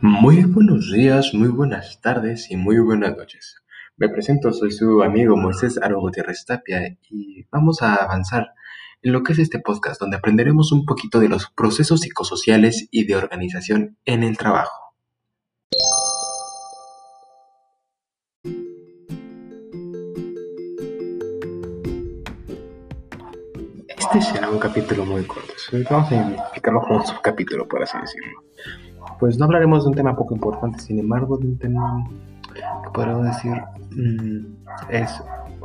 Muy buenos días, muy buenas tardes y muy buenas noches. Me presento, soy su amigo Moisés Aro Gutiérrez Tapia y vamos a avanzar en lo que es este podcast donde aprenderemos un poquito de los procesos psicosociales y de organización en el trabajo. Este será un capítulo muy corto, vamos a identificarlo como un subcapítulo, por así decirlo pues no hablaremos de un tema poco importante, sin embargo, de un tema que podríamos decir mm, es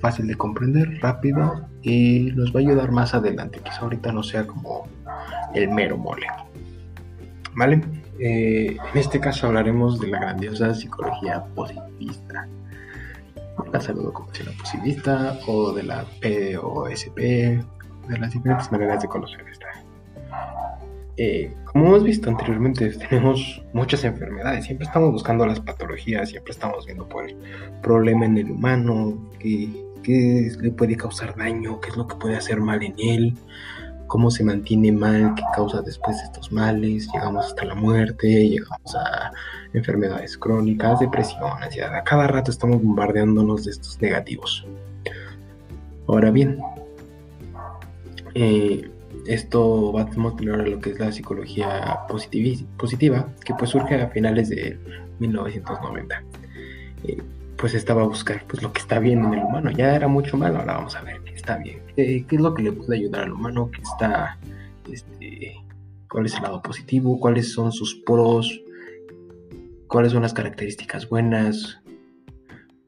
fácil de comprender, rápido y nos va a ayudar más adelante. Quizá ahorita no sea como el mero mole. ¿Vale? Eh, en este caso hablaremos de la grandiosa psicología positivista. La salud ocupacional positivista o de la POSP, de las diferentes maneras de conocer esta eh, como hemos visto anteriormente, tenemos muchas enfermedades. Siempre estamos buscando las patologías, siempre estamos viendo por el problema en el humano, qué, le puede causar daño, qué es lo que puede hacer mal en él, cómo se mantiene mal, qué causa después de estos males. Llegamos hasta la muerte, llegamos a enfermedades crónicas, depresión, ansiedad. A cada rato estamos bombardeándonos de estos negativos. Ahora bien, eh, esto va a tener lo que es la psicología positiva, que pues surge a finales de 1990. Eh, pues estaba a buscar pues lo que está bien en el humano. Ya era mucho malo, ahora vamos a ver qué está bien. ¿Qué, es lo que le puede ayudar al humano? ¿Qué está, este, ¿Cuál es el lado positivo? ¿Cuáles son sus pros? ¿Cuáles son las características buenas?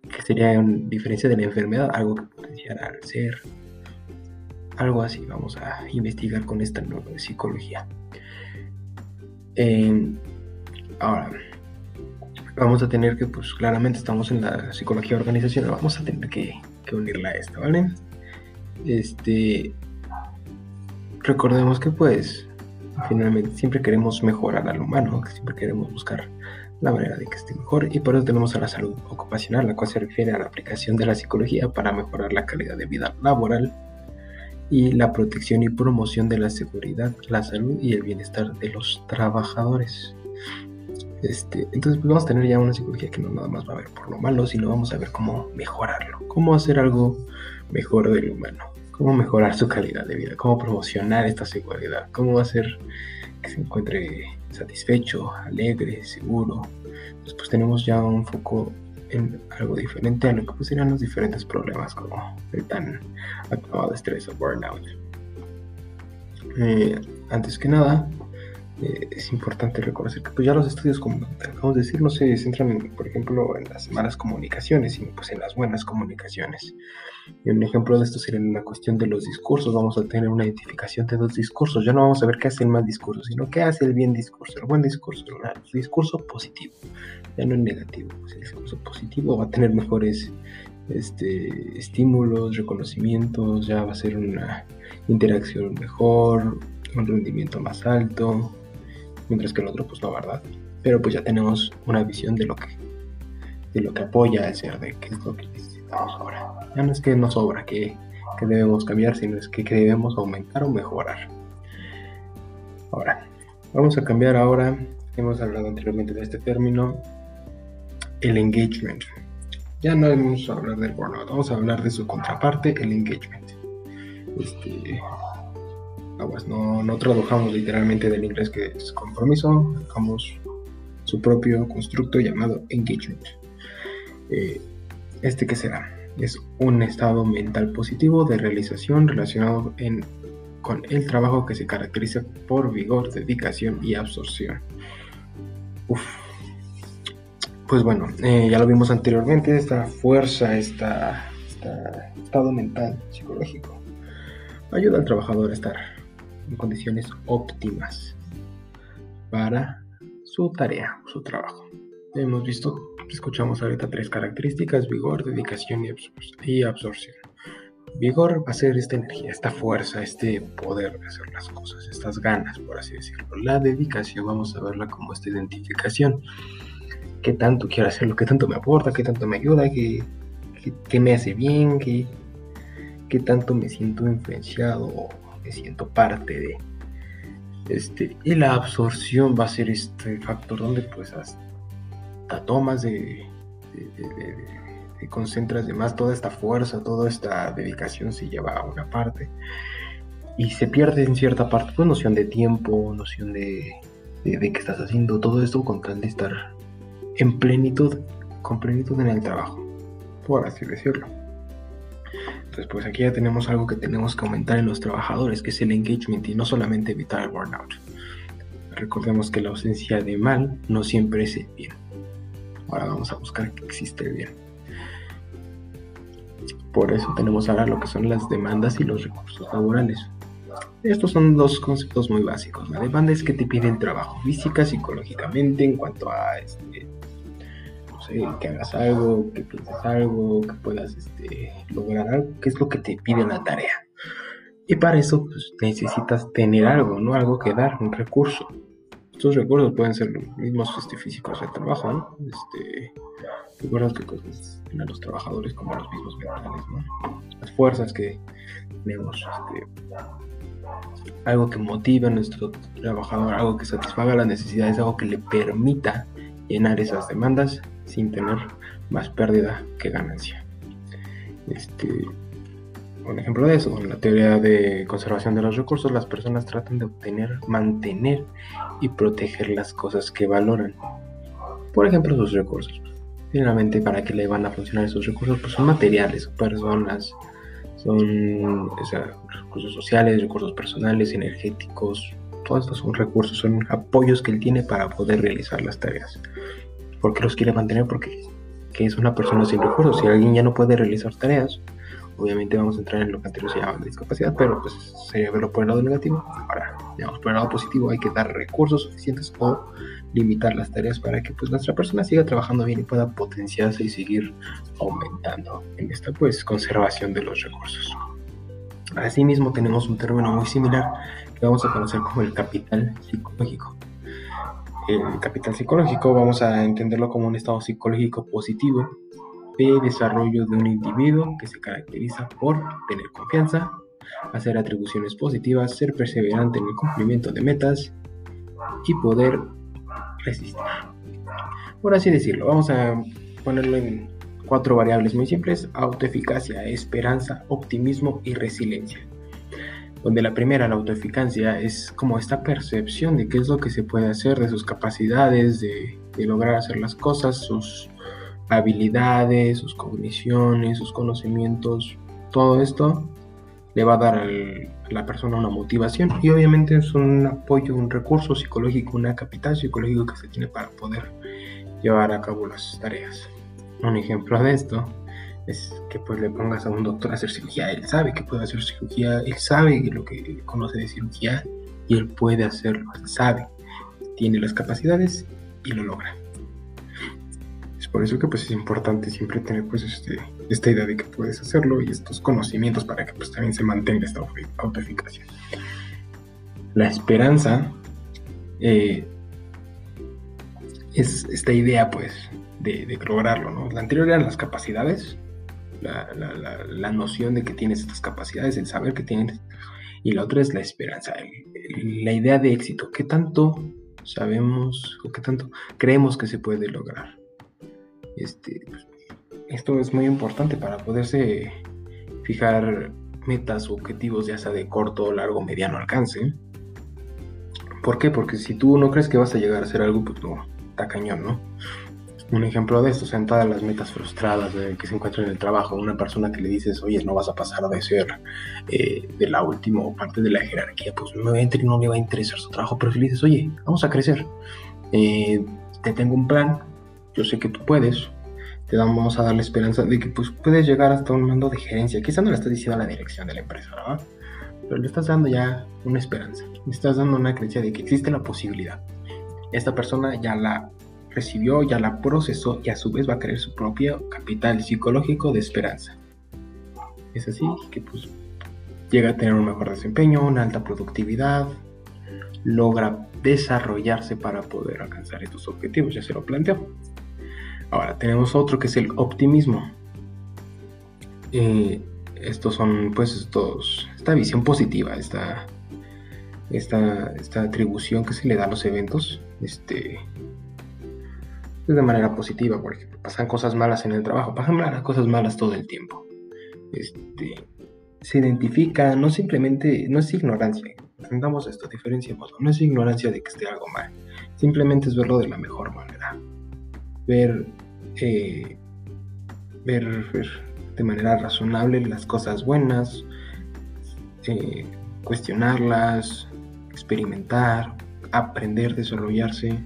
¿Qué sería en diferencia de la enfermedad? Algo que potenciara al ser algo así vamos a investigar con esta nueva psicología. Em, ahora, vamos a tener que, pues claramente estamos en la psicología organizacional, vamos a tener que, unirla a esta, ¿vale? Este, recordemos que pues finalmente siempre queremos mejorar al humano, siempre queremos buscar la manera de que esté mejor y por eso tenemos a la salud ocupacional, la cual se refiere a la aplicación de la psicología para mejorar la calidad de vida laboral y la protección y promoción de la seguridad, la salud y el bienestar de los trabajadores. Este, entonces pues, vamos a tener ya una psicología que no nada más va a ver por lo malo, sino vamos a ver cómo mejorarlo, cómo hacer algo mejor del humano, cómo mejorar su calidad de vida, cómo promocionar esta seguridad, cómo hacer que se encuentre satisfecho, alegre, seguro. Después pues tenemos ya un foco en algo diferente a lo que serían los diferentes problemas como el tan acabado estrés o burnout. Eh, antes que nada, eh, es importante reconocer que pues ya los estudios, como acabamos de decir, no se centran, por ejemplo, en las malas comunicaciones, sino pues en las buenas comunicaciones. Y un ejemplo de esto sería la cuestión de los discursos. Vamos a tener una identificación de dos discursos. Ya no vamos a ver qué hace el mal discurso, sino qué hace el bien discurso, el buen discurso, el discurso positivo, ya no el negativo. Pues el discurso positivo va a tener mejores este, estímulos, reconocimientos, ya va a ser una interacción mejor, un rendimiento más alto, mientras que el otro pues no, ¿verdad? Pero pues ya tenemos una visión de lo que, de lo que apoya el ser, de qué es lo que necesitamos ahora. Ya no es que nos sobra, que, que debemos cambiar, sino es que, debemos aumentar o mejorar. Ahora, vamos a cambiar ahora, hemos hablado anteriormente de este término, el engagement. Ya no vamos a hablar del burnout, vamos a hablar de su contraparte, el engagement. Este, no, no tradujamos literalmente del inglés que es compromiso, dejamos su propio constructo llamado engagement. Eh, ¿Este qué será? Es un estado mental positivo de realización relacionado con el trabajo que se caracteriza por vigor, dedicación y absorción. Pues bueno, eh, ya lo vimos anteriormente, esta fuerza, esta, este estado mental psicológico ayuda al trabajador a estar en condiciones óptimas para su tarea, su trabajo. Hemos visto, escuchamos ahorita tres características, vigor, dedicación y, absorción. Vigor va a ser esta energía, esta fuerza, este poder de hacer las cosas, estas ganas, por así decirlo. La dedicación vamos a verla como esta identificación. ¿Qué tanto quiero hacerlo? ¿Qué tanto me aporta? ¿Qué tanto me ayuda? ¿Qué, qué, me hace bien? ¿Qué, ¿Qué tanto me siento influenciado? Siento parte de. Este, y la absorción va a ser este factor donde pues hasta tomas de, de, concentras de más toda esta fuerza, toda esta dedicación se lleva a una parte y se pierde en cierta parte pues noción de tiempo, noción de, de, que estás haciendo todo esto con tal de estar en plenitud, con plenitud en el trabajo, por así decirlo. Entonces, pues aquí ya tenemos algo que tenemos que aumentar en los trabajadores, que es el engagement y no solamente evitar el burnout. Recordemos que la ausencia de mal no siempre es el bien. Ahora vamos a buscar que existe el bien. Por eso tenemos ahora lo que son las demandas y los recursos laborales. Estos son dos conceptos muy básicos. La demanda es que te piden trabajo física, psicológicamente, en cuanto a este, que hagas algo, que pienses algo, que puedas este, lograr algo, que es lo que te pide la tarea. Y para eso pues, necesitas tener algo, ¿no? Algo que dar, un recurso. Estos recursos pueden ser los mismos este, físicos de trabajo, ¿no? Este, que los trabajadores como los mismos mentales, ¿no? Las fuerzas que tenemos, este, algo que motive a nuestro trabajador, algo que satisfaga las necesidades, algo que le permita llenar esas demandas sin tener más pérdida que ganancia. Este, un ejemplo de eso, en la teoría de conservación de los recursos, las personas tratan de obtener, mantener y proteger las cosas que valoran. Por ejemplo, sus recursos. Finalmente, ¿para qué le van a funcionar esos recursos? Pues son materiales, son personas, son recursos sociales, recursos personales, energéticos. Todos estos son recursos, son apoyos que él tiene para poder realizar las tareas. ¿Por qué los quiere mantener? Porque es una persona sin recursos. Si alguien ya no puede realizar tareas, obviamente vamos a entrar en lo que anterior se llamaba discapacidad, pero pues sería verlo por el lado negativo. Ahora, digamos, por el lado positivo hay que dar recursos suficientes o limitar las tareas para que pues nuestra persona siga trabajando bien y pueda potenciarse y seguir aumentando en esta pues conservación de los recursos. Asimismo tenemos un término muy similar que vamos a conocer como el capital psicológico el capital psicológico vamos a entenderlo como un estado psicológico positivo de desarrollo de un individuo que se caracteriza por tener confianza, hacer atribuciones positivas, ser perseverante en el cumplimiento de metas y poder resistir. Por así decirlo, vamos a ponerlo en cuatro variables muy simples, autoeficacia, esperanza, optimismo y resiliencia donde la primera, la autoeficacia, es como esta percepción de qué es lo que se puede hacer, de sus capacidades, de, lograr hacer las cosas, sus habilidades, sus cogniciones, sus conocimientos, todo esto le va a dar a la persona una motivación y obviamente es un apoyo, un recurso psicológico, una capital psicológico que se tiene para poder llevar a cabo las tareas. Un ejemplo de esto es que pues le pongas a un doctor a hacer cirugía. Él sabe que puede hacer cirugía, él sabe lo que conoce de cirugía y él puede hacerlo, él sabe, tiene las capacidades y lo logra. Es por eso que pues es importante siempre tener pues este, esta idea de que puedes hacerlo y estos conocimientos para que pues también se mantenga esta autoeficacia. La esperanza eh, es esta idea pues de, de, lograrlo, ¿no? La anterior eran las capacidades, la, noción de que tienes estas capacidades, el saber que tienes. Y la otra es la esperanza, la idea de éxito. ¿Qué tanto sabemos o qué tanto creemos que se puede lograr? Este, pues, esto es muy importante para poderse fijar metas o objetivos, ya sea de corto, largo, mediano alcance. ¿Por qué? Porque si tú no crees que vas a llegar a hacer algo, pues no, está cañón, ¿no? Un ejemplo de esto, o sea, en todas las metas frustradas que se encuentran en el trabajo, una persona que le dices, oye, no vas a pasar de ser eh, de la última parte de la jerarquía, pues no entre no le va a interesar su trabajo, pero si le dices, oye, vamos a crecer, eh, te tengo un plan, yo sé que tú puedes, te vamos a dar la esperanza de que pues, puedes llegar hasta un mando de gerencia, quizá no le estás diciendo a la dirección de la empresa, ¿verdad? Pero le estás dando ya una esperanza, le estás dando una creencia de que existe la posibilidad. Esta persona ya la recibió, ya la procesó y a su vez va a crear su propio capital psicológico de esperanza. Es así que pues llega a tener un mejor desempeño, una alta productividad, logra desarrollarse para poder alcanzar estos objetivos, ya se lo planteó. Ahora tenemos otro que es el optimismo. Eh, estos son pues estos, esta visión positiva, esta, esta, esta atribución que se le da a los eventos, este, de manera positiva, porque pasan cosas malas en el trabajo, pasan cosas malas todo el tiempo. Este, se identifica, no simplemente, no es ignorancia, entendamos esto, diferenciamos, no es ignorancia de que esté algo mal, simplemente es verlo de la mejor manera. Ver, eh, ver, de manera razonable las cosas buenas, eh, cuestionarlas, experimentar, aprender, desarrollarse,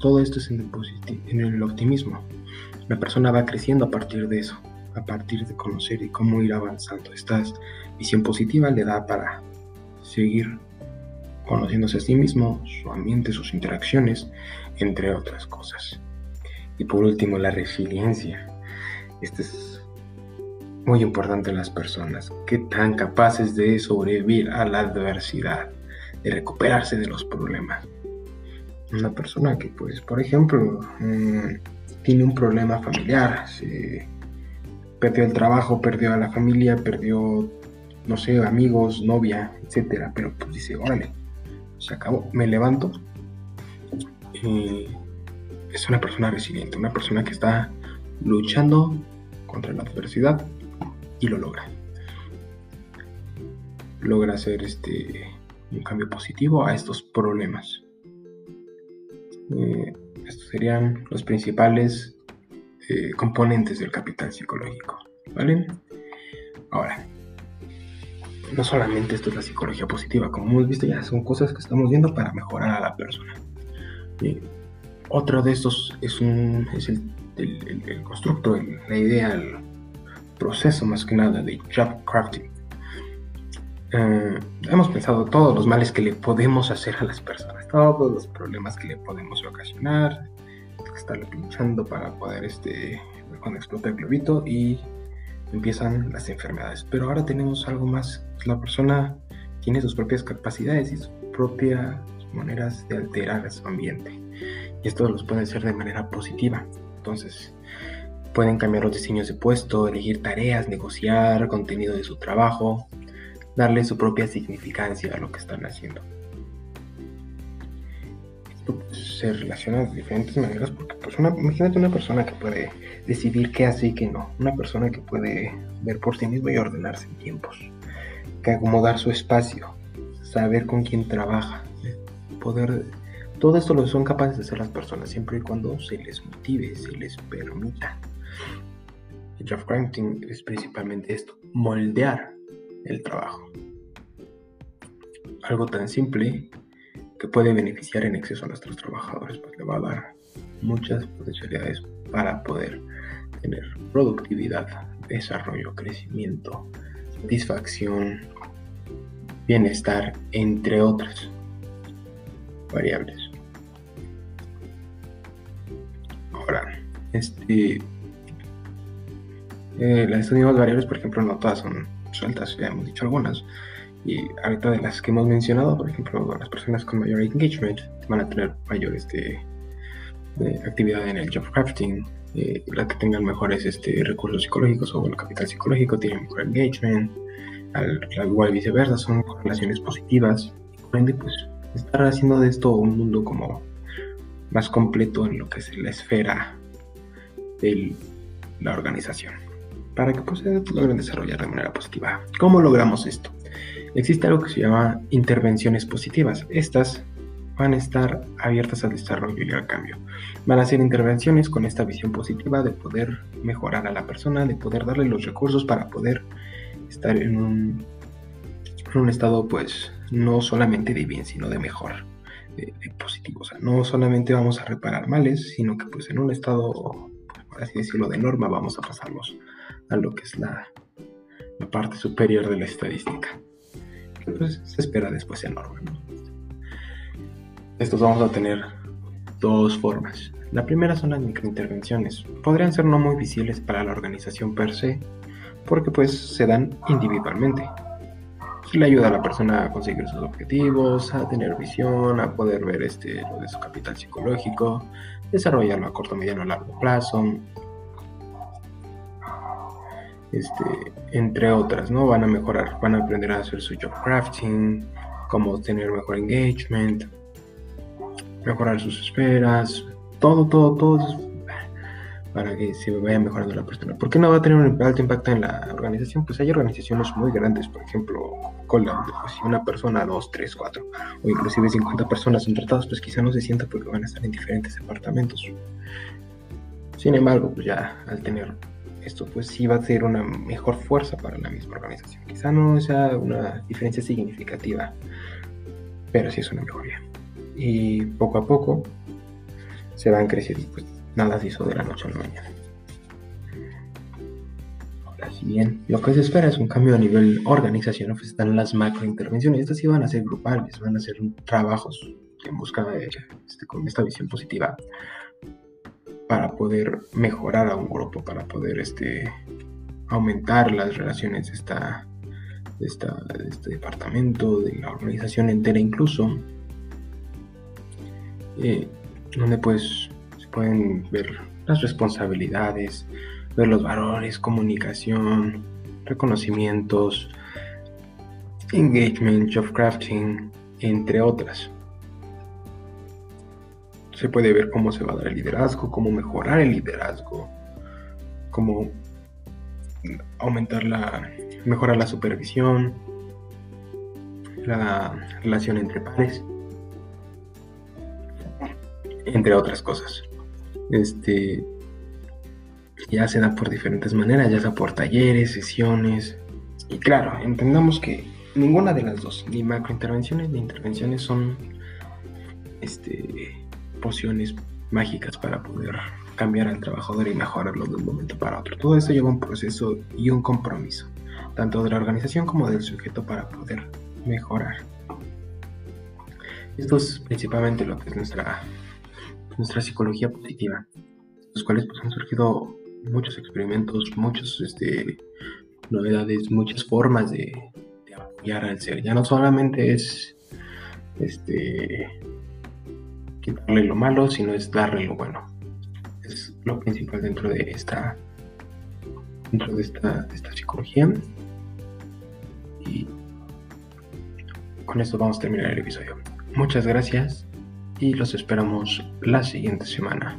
todo esto es en el, optimismo. La persona va creciendo a partir de eso, a partir de conocer y cómo ir avanzando. Esta visión positiva le da para seguir conociéndose a sí mismo, su ambiente, sus interacciones, entre otras cosas. Y por último, la resiliencia. Este es muy importante en las personas. ¿Qué tan capaces de sobrevivir a la adversidad, de recuperarse de los problemas? Una persona que, pues, por ejemplo, mm, tiene un problema familiar, se perdió el trabajo, perdió a la familia, perdió, no sé, amigos, novia, etcétera, pero pues dice, órale, se acabó, me levanto. es una persona resiliente, una persona que está luchando contra la adversidad y lo logra. Logra hacer este un cambio positivo a estos problemas. Eh, estos serían los principales eh, componentes del capital psicológico. ¿Vale? Ahora, no solamente esto es la psicología positiva, como hemos visto ya son cosas que estamos viendo para mejorar a la persona. otro de estos es, un, es el, constructo, la idea, el proceso más que nada de job crafting. Eh, hemos pensado todos los males que le podemos hacer a las personas, todos los problemas que le podemos ocasionar, estarle pinchando para poder este cuando explota el globito y empiezan las enfermedades. Pero ahora tenemos algo más, la persona tiene sus propias capacidades y sus propias maneras de alterar su ambiente. Y esto los puede hacer de manera positiva. Entonces, pueden cambiar los diseños de puesto, elegir tareas, negociar contenido de su trabajo, darle su propia significancia a lo que están haciendo. Esto se relaciona de diferentes maneras porque pues una, imagínate una persona que puede decidir qué hace y qué no, una persona que puede ver por sí mismo y ordenarse en tiempos, que acomodar su espacio, saber con quién trabaja, poder todo esto lo son capaces de hacer las personas siempre y cuando se les motive, se les permita. El crafting es principalmente esto, moldear el trabajo. Algo tan simple que puede beneficiar en exceso a nuestros trabajadores, pues le va a dar muchas potencialidades para poder tener productividad, desarrollo, crecimiento, satisfacción, bienestar, entre otras variables. Ahora, este, eh, las variables, por ejemplo, no todas son sueltas, ya hemos dicho algunas. Y ahorita de las que hemos mencionado, por ejemplo, las personas con mayor engagement van a tener mayor este, actividad en el job crafting. Eh, las que tengan mejores este, recursos psicológicos o el capital psicológico tienen mejor engagement. Al, igual viceversa, son relaciones positivas. Por ende, pues, estar haciendo de esto un mundo como más completo en lo que es la esfera de la organización para que pues, logren desarrollar de manera positiva. ¿Cómo logramos esto? Existe algo que se llama intervenciones positivas. Estas van a estar abiertas al desarrollo y al cambio. Van a ser intervenciones con esta visión positiva de poder mejorar a la persona, de poder darle los recursos para poder estar en un, en un estado pues no solamente de bien, sino de mejor, de, positivo. O sea, no solamente vamos a reparar males, sino que pues en un estado, por así decirlo, de norma vamos a pasarlos a lo que es la, parte superior de la estadística. Pues se espera después sea normal. Estos vamos a tener dos formas. La primera son las microintervenciones. Podrían ser no muy visibles para la organización per se, porque pues se dan individualmente. Le ayuda a la persona a conseguir sus objetivos, a tener visión, a poder ver este, lo de su capital psicológico, desarrollarlo a corto, mediano, largo plazo, este, entre otras, ¿no? Van a mejorar, van a aprender a hacer su job crafting, como tener mejor engagement, mejorar sus esperas, todo, todo, todo para que se vaya mejorando la persona. ¿Por qué no va a tener un alto impacto en la organización? Pues hay organizaciones muy grandes, por ejemplo, con la, pues, si una persona, dos, tres, cuatro, o inclusive 50 personas son tratadas, pues quizá no se sienta porque van a estar en diferentes departamentos. Sin embargo, pues ya al tener esto, pues sí va a ser una mejor fuerza para la misma organización. Quizá no sea una diferencia significativa, pero sí es una mejoría. Y poco a poco se van creciendo, pues nada se hizo de la noche a la mañana. Ahora, si bien lo que se espera es un cambio a nivel organización, pues están las macrointervenciones. Estas sí van a ser grupales, van a ser trabajos en busca de este, con esta visión positiva para poder mejorar a un grupo, para poder este, aumentar las relaciones de, esta, de, este departamento, de la organización entera incluso, eh, donde pues pueden ver las responsabilidades, ver los valores, comunicación, reconocimientos, engagement, job crafting, entre otras. Se puede ver cómo se va a dar el liderazgo, cómo mejorar el liderazgo, cómo aumentar la, mejorar la supervisión, la relación entre pares, entre otras cosas. Este ya se da por diferentes maneras, ya sea por talleres, sesiones. Y claro, entendamos que ninguna de las dos, ni macrointervenciones ni intervenciones, son este, pociones mágicas para poder cambiar al trabajador y mejorarlo de un momento para otro. Todo eso lleva un proceso y un compromiso, tanto de la organización como del sujeto para poder mejorar. Esto es principalmente lo que es nuestra nuestra psicología positiva, los cuales pues, han surgido muchos experimentos, muchas este, novedades, muchas formas de, apoyar al ser. Ya no solamente es este, quitarle lo malo, sino es darle lo bueno. Es lo principal dentro de esta, dentro de esta, de esta psicología. Y con esto vamos a terminar el episodio. Muchas gracias y los esperamos la siguiente semana.